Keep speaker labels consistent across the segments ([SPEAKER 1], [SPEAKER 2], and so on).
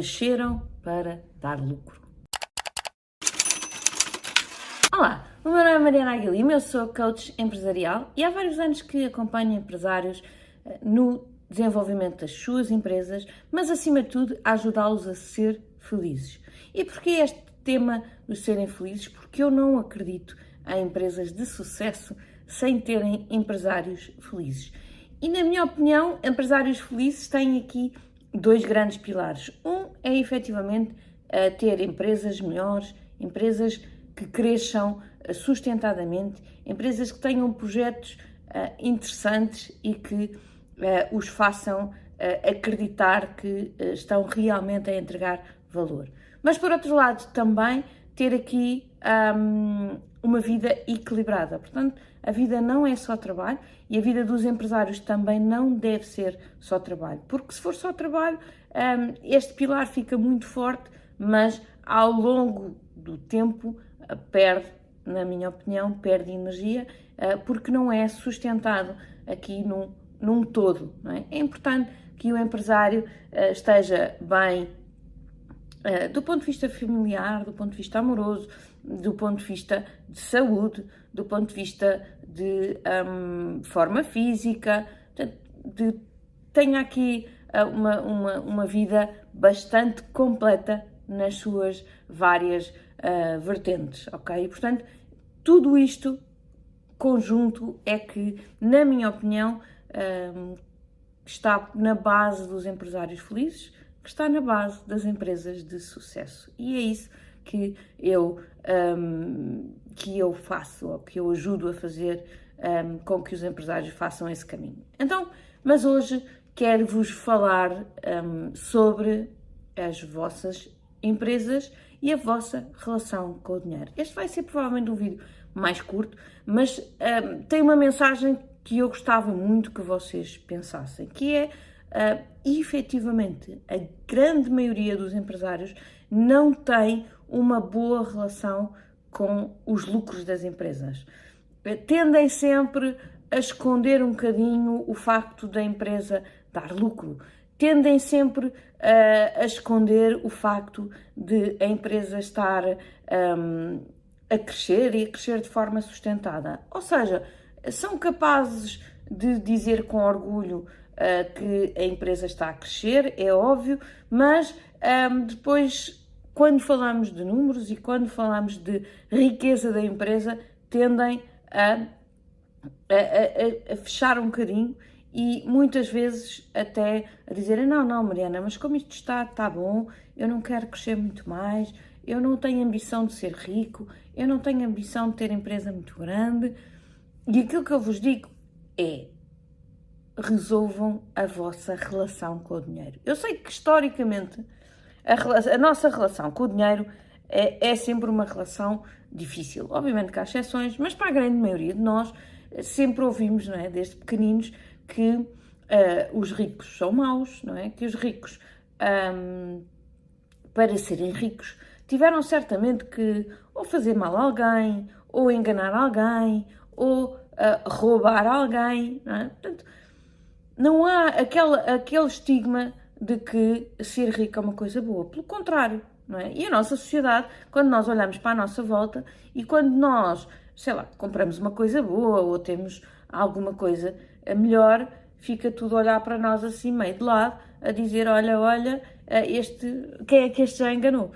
[SPEAKER 1] nasceram para dar lucro. Olá, o meu nome é Mariana Aguilima, eu sou coach empresarial e há vários anos que acompanho empresários eh, no desenvolvimento das suas empresas, mas acima de tudo a ajudá-los a ser felizes. E porquê este tema dos serem felizes? Porque eu não acredito em empresas de sucesso sem terem empresários felizes. E na minha opinião, empresários felizes têm aqui dois grandes pilares. Um é efetivamente ter empresas melhores, empresas que cresçam eh, sustentadamente, empresas que tenham projetos uh, interessantes e que os façam acreditar que estão realmente a entregar valor. Mas, por outro lado, também ter aqui um, uma vida equilibrada. Portanto, a vida não é só trabalho e a vida dos empresários também não deve ser só trabalho. Porque se for só trabalho, este pilar fica muito forte, mas ao longo do tempo perde, na minha opinião, perde energia, eh, porque não é sustentado aqui num, num todo. É? é? importante que o empresário eh, esteja bem do ponto de vista familiar, do ponto de vista amoroso, do ponto de vista de saúde, do ponto de vista de um, forma física, de, tenha aqui uma, uma, uma vida bastante completa nas suas várias uh, vertentes, ok? E, portanto, tudo isto conjunto é que, na minha opinião, um, está na base dos empresários felizes, que está na base das empresas de sucesso. E é isso que eu, um, que eu faço, ou que eu ajudo a fazer um, com que os empresários façam esse caminho. Então, mas hoje quero vos falar sobre as vossas empresas e a vossa relação com o dinheiro. Este vai ser provavelmente um vídeo mais curto, mas um, tem uma mensagem que eu gostava muito que vocês pensassem, que é uh, efetivamente a grande maioria dos empresários não tem uma boa relação com os lucros das empresas. Tendem sempre a esconder um bocadinho o facto da empresa dar lucro tendem sempre uh, a esconder o facto de a empresa estar um, a crescer e a crescer de forma sustentada. Ou seja, são capazes de dizer com orgulho uh, que a empresa está a crescer, é óbvio, mas um, depois, quando falamos de números e quando falamos de riqueza da empresa, tendem a, a, a, a fechar um bocadinho e muitas vezes até a dizerem: Não, não, Mariana, mas como isto está, está bom, eu não quero crescer muito mais, eu não tenho ambição de ser rico, eu não tenho ambição de ter empresa muito grande. E aquilo que eu vos digo é: resolvam a vossa relação com o dinheiro. Eu sei que historicamente a, a nossa relação com o dinheiro é, é sempre uma relação difícil. Obviamente que há exceções, mas para a grande maioria de nós sempre ouvimos, não é, desde pequeninos, que uh, os ricos são maus, não é? Que os ricos, um, para serem ricos, tiveram certamente que ou fazer mal a alguém, ou enganar alguém, ou uh, roubar alguém, não é? Portanto, não há aquele, aquele estigma de que ser rico é uma coisa boa. Pelo contrário, não é? E a nossa sociedade, quando nós olhamos para a nossa volta e quando nós, sei lá, compramos uma coisa boa ou temos alguma coisa melhor, fica tudo a olhar para nós assim, meio de lado, a dizer: olha, olha, este, quem é que este já enganou?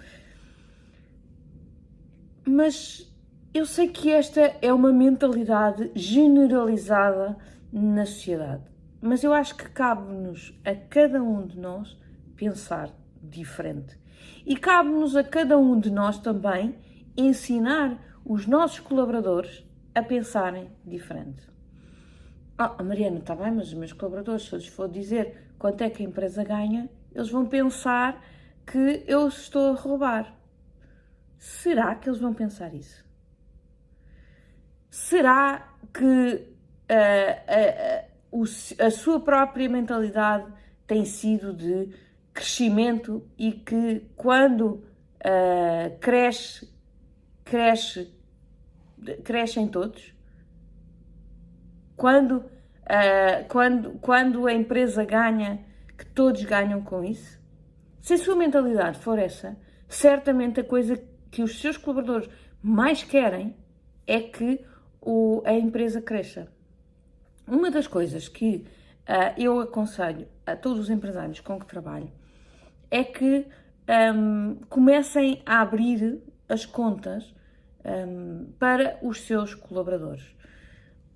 [SPEAKER 1] Mas eu sei que esta é uma mentalidade generalizada na sociedade, mas eu acho que cabe-nos a cada um de nós pensar diferente. E cabe-nos a cada um de nós também ensinar os nossos colaboradores a pensarem diferente. Ah, Mariana, está bem, mas os meus colaboradores, se eu lhes for dizer quanto é que a empresa ganha, eles vão pensar que eu estou a roubar. Será que eles vão pensar isso? Será que uh, uh, uh, a sua própria mentalidade tem sido de crescimento e que quando cresce, cresce, crescem todos? Quando, uh, quando, quando a empresa ganha, que todos ganham com isso? Se a sua mentalidade for essa, certamente a coisa que os seus colaboradores mais querem é que o, a empresa cresça. Uma das coisas que uh, eu aconselho a todos os empresários com que trabalho é que um, comecem a abrir as contas um, para os seus colaboradores.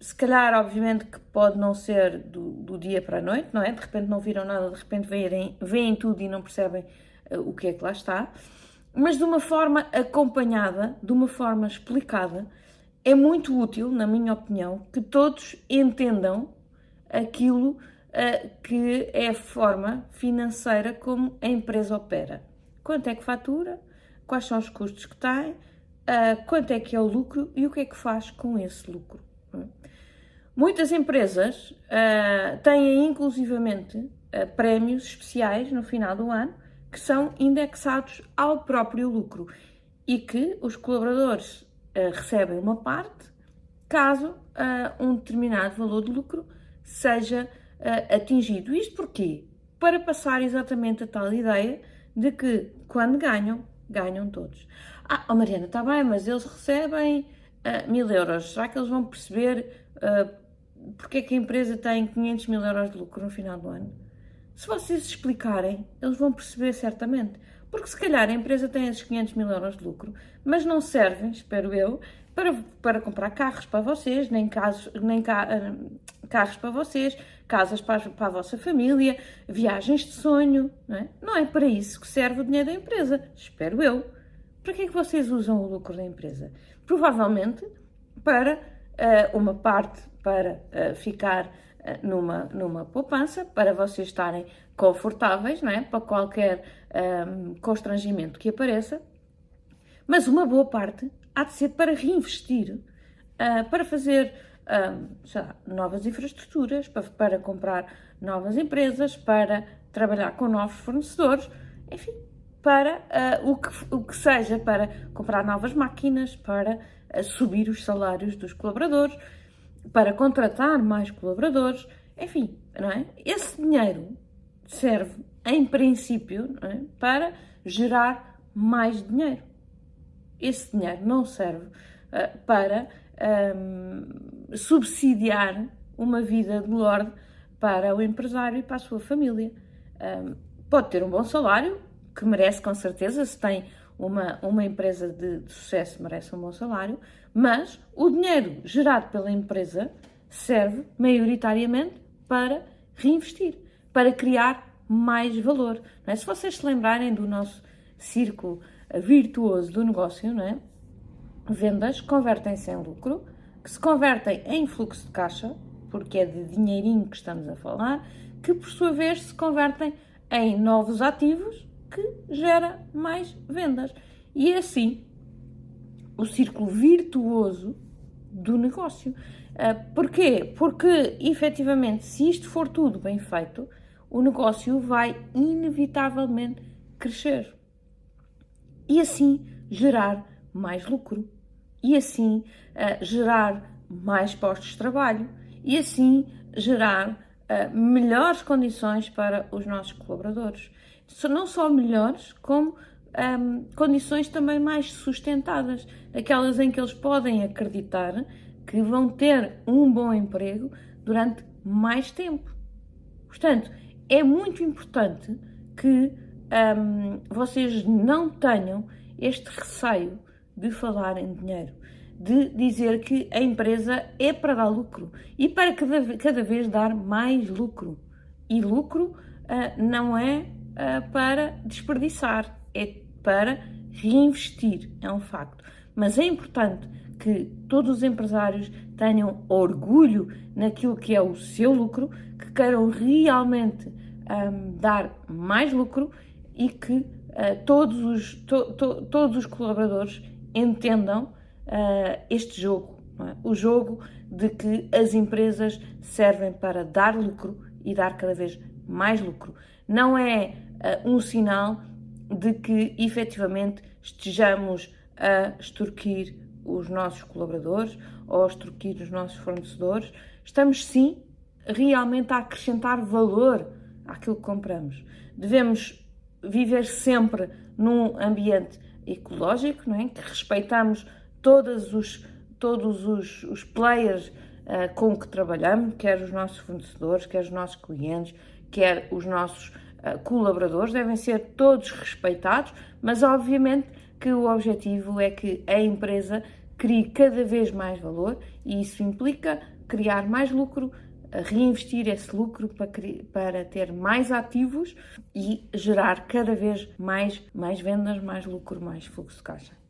[SPEAKER 1] Se calhar, obviamente, que pode não ser do, do, dia para a noite, não é? De repente não viram nada, de repente veem, veem tudo e não percebem uh, o que é que lá está. Mas de uma forma acompanhada, de uma forma explicada, é muito útil, na minha opinião, que todos entendam aquilo uh, que é a forma financeira como a empresa opera. Quanto é que fatura, quais são os custos que tem, uh, quanto é que é o lucro e o que é que faz com esse lucro. Muitas empresas uh, têm inclusivamente uh, prémios especiais no final do ano que são indexados ao próprio lucro e que os colaboradores uh, recebem uma parte caso um determinado valor de lucro seja atingido. Isto porquê? Para passar exatamente a tal ideia de que quando ganham, ganham todos. Ah, oh Mariana, está bem, mas eles recebem mil euros. Será que eles vão perceber uh, porque é que a empresa tem 500 mil euros de lucro no final do ano? Se vocês explicarem, eles vão perceber certamente. Porque se calhar a empresa tem esses 500 mil euros de lucro, mas não servem, espero eu, para, para comprar carros para vocês, nem, casos, nem ca, uh, carros para vocês, casas para, para a vossa família, viagens de sonho. Não é? não é para isso que serve o dinheiro da empresa, espero eu. Para que é que vocês usam o lucro da empresa? Provavelmente para uh, uma parte para uh, ficar uh, numa, numa poupança, para vocês estarem confortáveis, não é? para qualquer um, constrangimento que apareça, mas uma boa parte há de ser para reinvestir, para fazer lá, novas infraestruturas, para, para comprar novas empresas, para trabalhar com novos fornecedores, enfim, para uh, o, que, o que seja, para comprar novas máquinas, para uh, subir os salários dos colaboradores, para contratar mais colaboradores, enfim, não é? Esse dinheiro serve, em princípio, é? para gerar mais dinheiro. Esse dinheiro não serve uh, para um, subsidiar uma vida de lorde para o empresário e para a sua família. Um, pode ter um bom salário, que merece com certeza, se tem uma, uma empresa de, de, sucesso, merece um bom salário, mas o dinheiro gerado pela empresa serve maioritariamente para reinvestir, para criar mais valor. É? Se vocês se lembrarem do nosso círculo virtuoso do negócio, não é? vendas convertem-se em lucro, que se convertem em fluxo de caixa, porque é de dinheirinho que estamos a falar, que por sua vez se convertem em novos ativos que gera mais vendas. E é assim o círculo virtuoso do negócio. Uh, porquê? Porque, efetivamente, se isto for tudo bem feito, o negócio vai inevitavelmente crescer. E assim gerar mais lucro. E assim uh, gerar mais postos de trabalho. E assim gerar uh, melhores condições para os nossos colaboradores não só melhores, como um, condições também mais sustentadas, aquelas em que eles podem acreditar que vão ter um bom emprego durante mais tempo. Portanto, é muito importante que um, vocês não tenham este receio de falar em dinheiro, de dizer que a empresa é para dar lucro e para cada, cada vez dar mais lucro. E lucro uh, não é uh, para desperdiçar, é para reinvestir, é um facto. Mas é importante que todos os empresários tenham orgulho naquilo que é o seu lucro, que queiram realmente um, dar mais lucro e que uh, todos, os, to, to, todos os colaboradores entendam uh, este jogo, é? o jogo de que as empresas servem para dar lucro e dar cada vez mais lucro. Não é uh, um sinal de que efetivamente estejamos a extorquir os nossos colaboradores ou a extorquir os nossos fornecedores. Estamos sim realmente a acrescentar valor àquilo que compramos. Devemos viver sempre num ambiente ecológico, não é? que respeitamos todos os, todos os, os players uh, com que trabalhamos, quer os nossos fornecedores, quer os nossos clientes, quer os nossos colaboradores, devem ser todos respeitados, mas obviamente que o objetivo é que a empresa crie cada vez mais valor e isso implica criar mais lucro, reinvestir esse lucro para, para ter mais ativos e gerar cada vez mais, mais vendas, mais lucro, mais fluxo de caixa.